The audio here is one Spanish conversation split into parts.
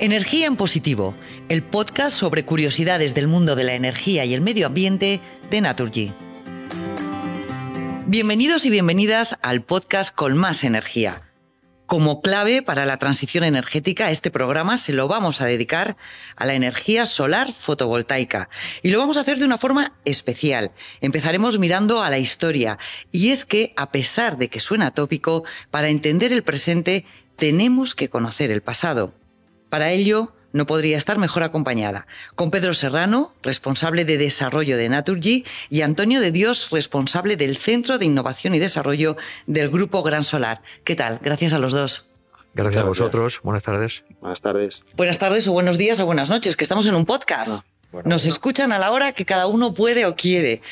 Energía en Positivo, el podcast sobre curiosidades del mundo de la energía y el medio ambiente de Naturgy. Bienvenidos y bienvenidas al podcast con más energía. Como clave para la transición energética, este programa se lo vamos a dedicar a la energía solar fotovoltaica. Y lo vamos a hacer de una forma especial. Empezaremos mirando a la historia. Y es que, a pesar de que suena tópico, para entender el presente tenemos que conocer el pasado. Para ello, no podría estar mejor acompañada, con Pedro Serrano, responsable de desarrollo de Naturgy, y Antonio de Dios, responsable del Centro de Innovación y Desarrollo del Grupo Gran Solar. ¿Qué tal? Gracias a los dos. Gracias a vosotros. Buenas tardes. Buenas tardes. Buenas tardes o buenos días o buenas noches, que estamos en un podcast. Ah, Nos escuchan a la hora que cada uno puede o quiere.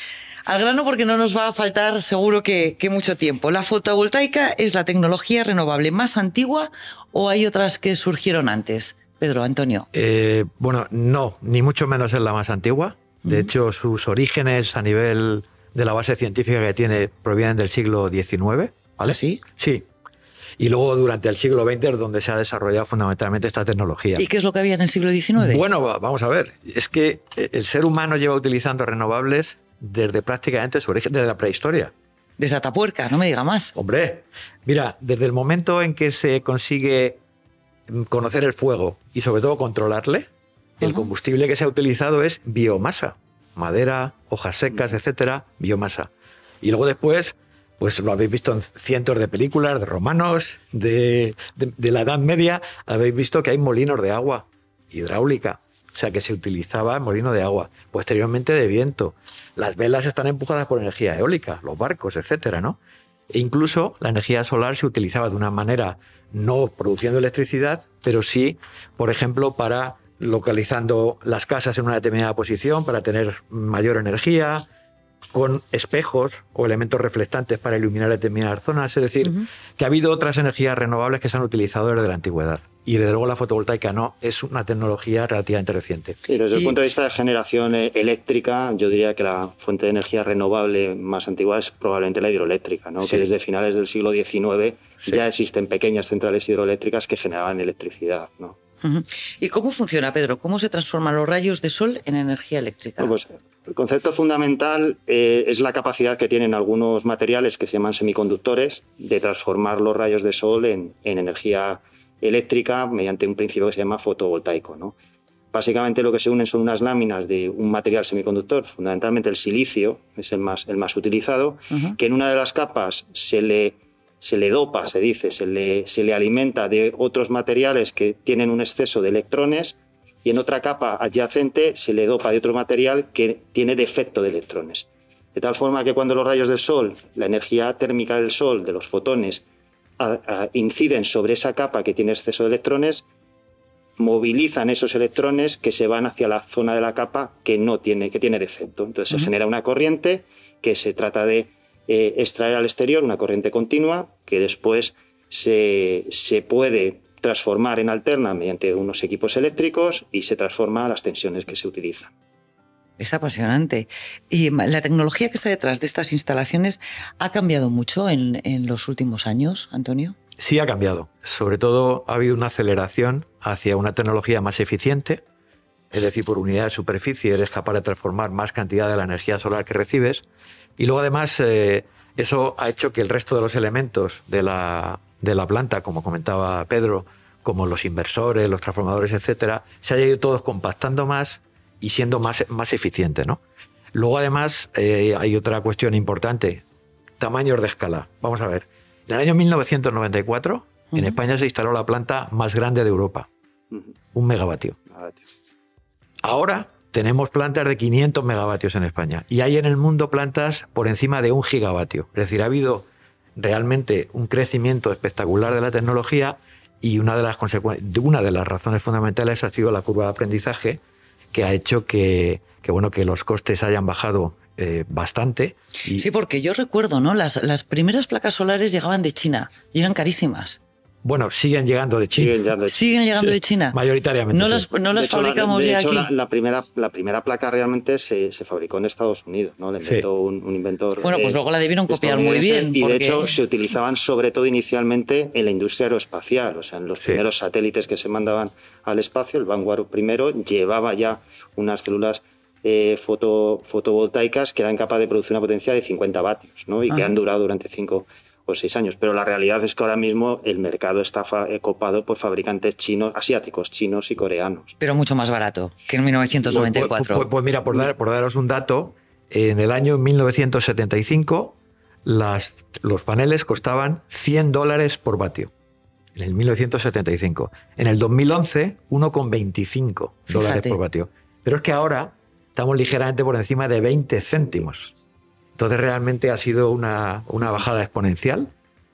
Al grano porque no nos va a faltar seguro que, que mucho tiempo. ¿La fotovoltaica es la tecnología renovable más antigua o hay otras que surgieron antes? Pedro, Antonio. Eh, bueno, no, ni mucho menos es la más antigua. De hecho, sus orígenes a nivel de la base científica que tiene provienen del siglo XIX. ¿Vale? ¿Ah, sí? Sí. Y luego durante el siglo XX es donde se ha desarrollado fundamentalmente esta tecnología. ¿Y qué es lo que había en el siglo XIX? Bueno, va- vamos a ver. Es que eh, el ser humano lleva utilizando renovables desde prácticamente su origen, desde la prehistoria. Desde Atapuerca, no me diga más. Hombre, mira, desde el momento en que se consigue mm, conocer el fuego y sobre todo controlarle, el combustible que se ha utilizado es biomasa, madera, hojas secas, etcétera, biomasa. Y luego después, pues lo habéis visto en cientos de películas de romanos, de, de- de la Edad Media, habéis visto que hay molinos de agua hidráulica, o sea que se utilizaba molino de agua, posteriormente de viento. Las velas están empujadas por energía eólica, los barcos, etcétera, ¿no? E incluso la energía solar se utilizaba de una manera no produciendo electricidad, pero sí, por ejemplo, para localizando las casas en una determinada posición para tener mayor energía, con espejos o elementos reflectantes para iluminar determinadas zonas. Es decir, que ha habido otras energías renovables que se han utilizado desde la antigüedad. Y desde luego la fotovoltaica no, es una tecnología relativamente reciente. Sí, desde Y- el punto de vista de generación eh, eléctrica, yo diría que la fuente de energía renovable más antigua es probablemente la hidroeléctrica, ¿no? Sí. que desde finales del siglo XIX Sí. ya existen pequeñas centrales hidroeléctricas que generaban electricidad. ¿no? ¿Y cómo funciona, Pedro? ¿Cómo se transforman los rayos de sol en energía eléctrica? Pues, el concepto fundamental eh, es la capacidad que tienen algunos materiales que se llaman semiconductores de transformar los rayos de sol en, en energía eléctrica mediante un principio que se llama fotovoltaico. ¿no? Básicamente lo que se unen son unas láminas de un material semiconductor, fundamentalmente el silicio, es el más, el más utilizado, que en una de las capas se le, se le dopa, se dice, se le, se le alimenta de otros materiales que tienen un exceso de electrones y en otra capa adyacente se le dopa de otro material que tiene defecto de electrones. De tal forma que cuando los rayos del Sol, la energía térmica del Sol, de los fotones, a- a- inciden sobre esa capa que tiene exceso de electrones, movilizan esos electrones que se van hacia la zona de la capa que no tiene, que tiene defecto. Entonces se genera una corriente que se trata de eh, extraer al exterior, una corriente continua, que después se, se puede transformar en alterna mediante unos equipos eléctricos y se transforma a las tensiones que se utilizan. Es apasionante. ¿Y la tecnología que está detrás de estas instalaciones ha cambiado mucho en, los últimos años, Antonio? Sí ha cambiado. Sobre todo ha habido una aceleración hacia una tecnología más eficiente, es decir, por unidad de superficie eres capaz de transformar más cantidad de la energía solar que recibes. Y luego además eh, eso ha hecho que el resto de los elementos de la, de la planta, como comentaba Pedro, como los inversores, los transformadores, etcétera, se haya ido todos compactando más y siendo más, más eficiente, ¿no? Luego además eh, hay otra cuestión importante, tamaños de escala. Vamos a ver. En el año 1994 en. España se instaló la planta más grande de Europa, un megavatio. Ahora tenemos plantas de 500 megavatios en España y hay en el mundo plantas por encima de un gigavatio. Es decir, ha habido realmente un crecimiento espectacular de la tecnología y una de las una de las razones fundamentales ha sido la curva de aprendizaje que ha hecho que, que, bueno que los costes hayan bajado eh, bastante. Sí, porque yo recuerdo, ¿no? Las, las primeras placas solares llegaban de China y eran carísimas. Bueno, siguen llegando de China. Siguen llegando de China. ¿Siguen llegando de China? Mayoritariamente. No sí. las, no las hecho, la- fabricamos de ya hecho, aquí. La, la primera, la primera placa realmente se, se fabricó en Estados Unidos, ¿no? Le Sí. inventó un, un inventor. Bueno, pues eh, luego la debieron copiar muy bien, Y porque- de hecho se utilizaban sobre todo inicialmente en la industria aeroespacial, o sea, en los Sí. primeros satélites que se mandaban al espacio, el Vanguard primero llevaba ya unas células eh, foto, fotovoltaicas que eran capaces de producir una potencia de 50 vatios, ¿no? Y que han durado durante 5 o 6 años. Pero la realidad es que ahora mismo el mercado está eh, copado por fabricantes chinos, asiáticos, chinos y coreanos. Pero mucho más barato que en 1994. Pues, pues- pues mira, por, dar- por daros un dato, en el año 1975 las, los paneles costaban 100 dólares por vatio. En el 1975. En el 2011, 1,25 dólares por vatio. Pero es que ahora estamos ligeramente por encima de 20 céntimos. Entonces realmente ha sido una, una bajada exponencial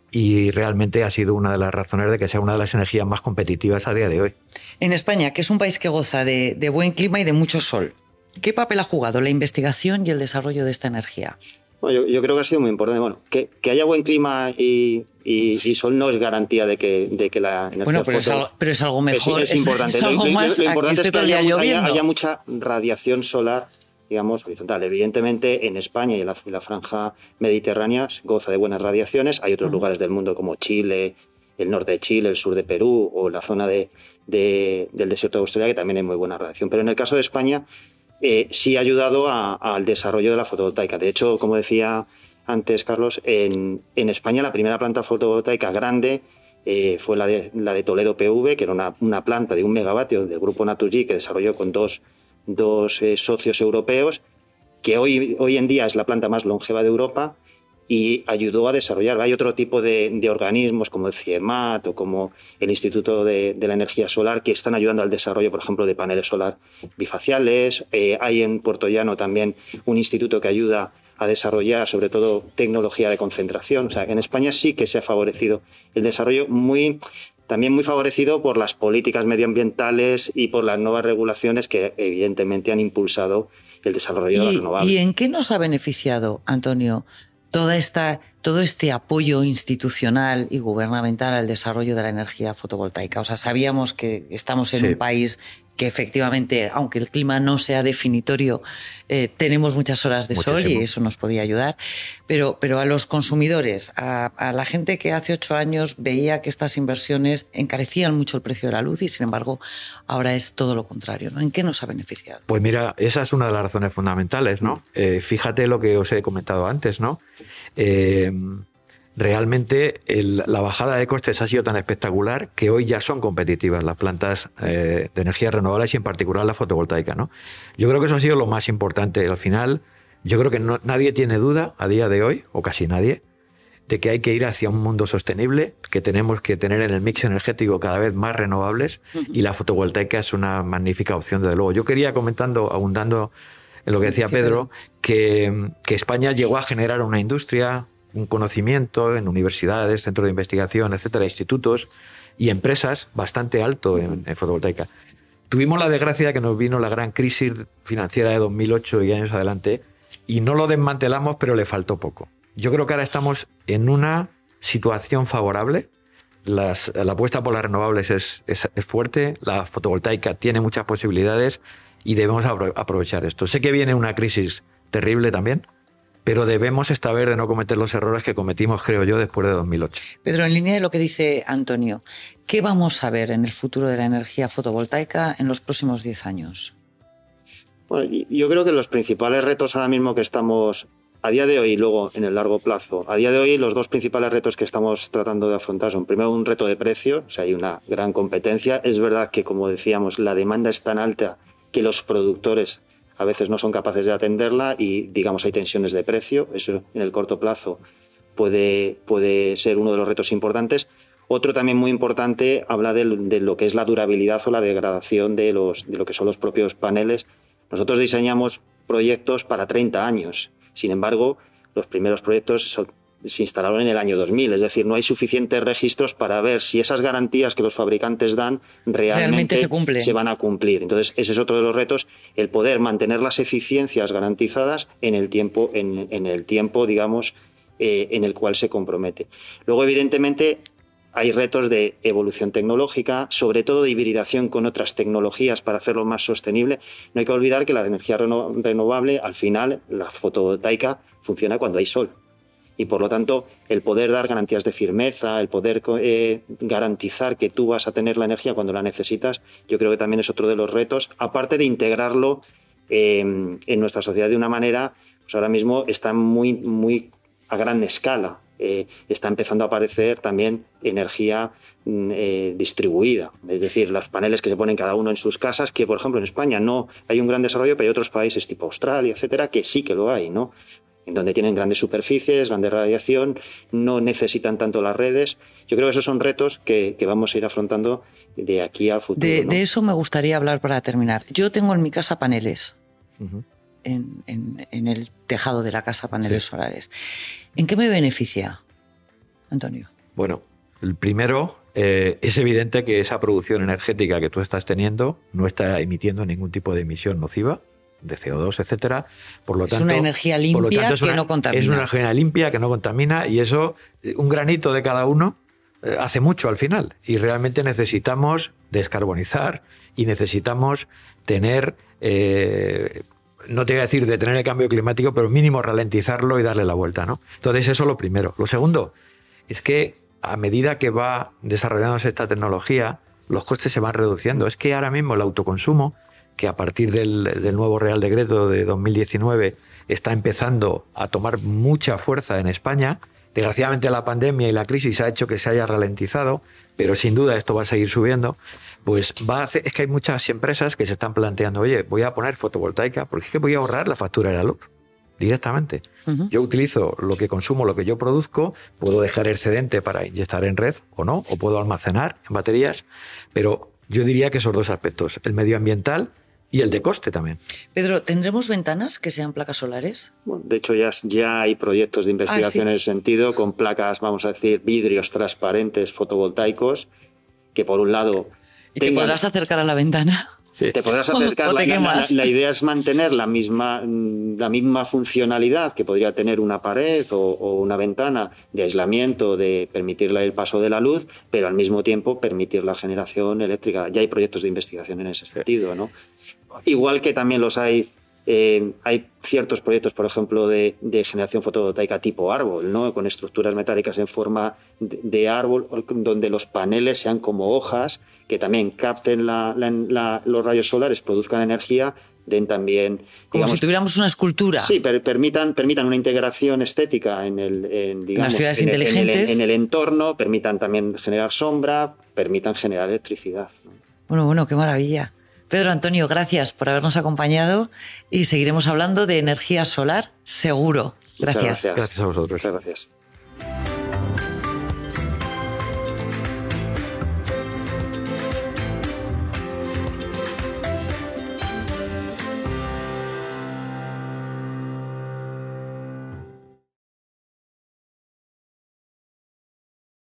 y realmente ha sido una de las razones de que sea una de las energías más competitivas a día de hoy. En España, que es un país que goza de, de buen clima y de mucho sol, ¿qué papel ha jugado la investigación y el desarrollo de esta energía? Bueno, yo, yo creo que ha sido muy importante. Bueno, que, que haya buen clima y, y- y sol no es garantía de que, de que la energía Bueno, pero es, foto- algo, pero es algo es- mejor. es, importante. es Lo- algo lo, más lo a importante esté es que haya, haya- haya mucha radiación solar, digamos, horizontal. Evidentemente, en España y en la, franja mediterránea goza de buenas radiaciones. Hay otros lugares del mundo como Chile, el norte de Chile, el sur de Perú o la zona de, de- del desierto de Australia, que también hay muy buena radiación. Pero en el caso de España, eh, sí ha ayudado a- al desarrollo de la fotovoltaica. De hecho, como decía antes Carlos, en, en España la primera planta fotovoltaica grande eh, fue la de, la de Toledo PV, que era una, una planta de un megavatio del grupo Naturgy que desarrolló con dos, dos eh, socios europeos, que hoy, hoy en día es la planta más longeva de Europa y ayudó a desarrollar. Hay otro tipo de, de organismos como el CIEMAT o como el Instituto de, la Energía Solar que están ayudando al desarrollo, por ejemplo, de paneles solar bifaciales. Eh, hay en Puerto Llano también un instituto que ayuda a desarrollar sobre todo tecnología de concentración. O sea, en España sí que se ha favorecido el desarrollo muy también muy favorecido por las políticas medioambientales y por las nuevas regulaciones que evidentemente han impulsado el desarrollo de las ¿Y, renovables. y en qué nos ha beneficiado, Antonio, toda esta, todo este apoyo institucional y gubernamental al desarrollo de la energía fotovoltaica? O sea, sabíamos que estamos en Sí. un país que efectivamente, aunque el clima no sea definitorio, eh, tenemos muchas horas de sol y eso nos podía ayudar. Pero, pero a los consumidores, a, a la gente que hace ocho años veía que estas inversiones encarecían mucho el precio de la luz y sin embargo ahora es todo lo contrario. ¿no? ¿En qué nos ha beneficiado? Pues mira, esa es una de las razones fundamentales, ¿no? Eh, fíjate lo que os he comentado antes, ¿no? Eh, realmente el- la bajada de costes ha sido tan espectacular que hoy ya son competitivas las plantas eh, de energías renovables y en particular la fotovoltaica, ¿no? Yo creo que eso ha sido lo más importante. Al final, yo creo que no- nadie tiene duda a día de hoy, o casi nadie, de que hay que ir hacia un mundo sostenible, que tenemos que tener en el mix energético cada vez más renovables y la fotovoltaica es una magnífica opción, desde luego. Yo quería comentando, abundando en lo que decía Pedro, que, que España llegó a generar una industria, un conocimiento en universidades, centros de investigación, etcétera, institutos y empresas bastante alto en, en fotovoltaica. Tuvimos la desgracia que nos vino la gran crisis financiera de 2008 y años adelante y no lo desmantelamos, pero le faltó poco. Yo creo que ahora estamos en una situación favorable. Las- la apuesta por las renovables es, es- es fuerte, la fotovoltaica tiene muchas posibilidades y debemos apro- aprovechar esto. Sé que viene una crisis terrible también, pero debemos esta vez de no cometer los errores que cometimos, creo yo, después de 2008. Pedro, en línea de lo que dice Antonio, ¿qué vamos a ver en el futuro de la energía fotovoltaica en los próximos 10 años? Bueno, yo creo que los principales retos ahora mismo que estamos a día de hoy y luego en el largo plazo, a día de hoy los dos principales retos que estamos tratando de afrontar son primero un reto de precio, o sea, hay una gran competencia. Es verdad que, como decíamos, la demanda es tan alta que los productores a veces no son capaces de atenderla y, digamos, hay tensiones de precio. Eso en el corto plazo puede, puede ser uno de los retos importantes. Otro también muy importante habla de, lo que es la durabilidad o la degradación de, los, de lo que son los propios paneles. Nosotros diseñamos proyectos para 30 años. Sin embargo, los primeros proyectos son- se instalaron en el año 2000. Es decir, no hay suficientes registros para ver si esas garantías que los fabricantes dan realmente, Realmente se cumple. van a cumplir. Entonces, ese es otro de los retos, el poder mantener las eficiencias garantizadas en el tiempo, en, en el tiempo digamos, eh, en el cual se compromete. Luego, evidentemente, hay retos de evolución tecnológica, sobre todo de hibridación con otras tecnologías para hacerlo más sostenible. No hay que olvidar que la energía renovable, al final, la fotovoltaica, funciona cuando hay sol. Y por lo tanto, el poder dar garantías de firmeza, el poder eh, garantizar que tú vas a tener la energía cuando la necesitas, yo creo que también es otro de los retos, aparte de integrarlo en nuestra sociedad de una manera, pues ahora mismo está muy, muy a gran escala. Eh, está empezando a aparecer también energía mm, eh, distribuida, es decir, los paneles que se ponen cada uno en sus casas, que por ejemplo en España no hay un gran desarrollo, pero hay otros países tipo Australia, etcétera, que sí que lo hay, ¿no? En donde tienen grandes superficies, grande radiación, no necesitan tanto las redes. Yo creo que esos son retos que, vamos a ir afrontando de aquí al futuro. De, eso me gustaría hablar para terminar. Yo tengo en mi casa paneles. en, el tejado de la casa paneles solares. ¿En qué me beneficia, Antonio? Bueno, el primero, eh, es evidente que esa producción energética que tú estás teniendo no está emitiendo ningún tipo de emisión nociva de CO2, etcétera. Por lo es una energía limpia que no contamina. Es una energía limpia que no contamina y eso, eh, un granito de cada uno, eh, hace mucho al final. Y realmente necesitamos descarbonizar y necesitamos tener no te voy a decir detener el cambio climático, pero mínimo ralentizarlo y darle la vuelta, ¿no? Entonces eso es lo primero. Lo segundo es que a medida que va desarrollándose esta tecnología, los costes se van reduciendo. Es que ahora mismo el autoconsumo, que a partir del, del nuevo Real Decreto de 2019 está empezando a tomar mucha fuerza en España, desgraciadamente la pandemia y la crisis ha hecho que se haya ralentizado, pero sin duda esto va a seguir subiendo. Pues va a hacer, es que hay muchas empresas que se están planteando, oye, voy a poner fotovoltaica porque es que voy a ahorrar la factura de la luz directamente. Yo utilizo lo que consumo, lo que yo produzco, puedo dejar excedente para inyectar en red o no, o puedo almacenar en baterías, pero yo diría que esos dos aspectos, el medioambiental y el de coste también. Pedro, ¿tendremos ventanas que sean placas solares? de hecho, ya, ya hay proyectos de investigación ah, en ese sentido, con placas, vamos a decir, vidrios transparentes fotovoltaicos, que por un lado ¿Y te podrás acercar a la ventana? Te podrás acercar. la, la, idea es mantener la misma, la misma funcionalidad que podría tener una pared o, una ventana de aislamiento, de permitirle el paso de la luz, pero al mismo tiempo permitir la generación eléctrica. Ya hay proyectos de investigación en ese sentido, ¿no? Igual que también los hay eh, hay ciertos proyectos, por ejemplo, de, generación fotovoltaica tipo árbol, ¿no? con estructuras metálicas en forma de, árbol, donde los paneles sean como hojas que también capten los rayos solares, produzcan energía, den también... Como si tuviéramos una escultura. Sí, permitan, permitan una integración estética en el, digamos, Las ciudades inteligentes. En el, entorno, permitan también generar sombra, permitan generar electricidad. Bueno, bueno, qué maravilla. Pedro Antonio, gracias por habernos acompañado y seguiremos hablando de energía solar seguro. Gracias. gracias. Gracias a vosotros. Muchas gracias.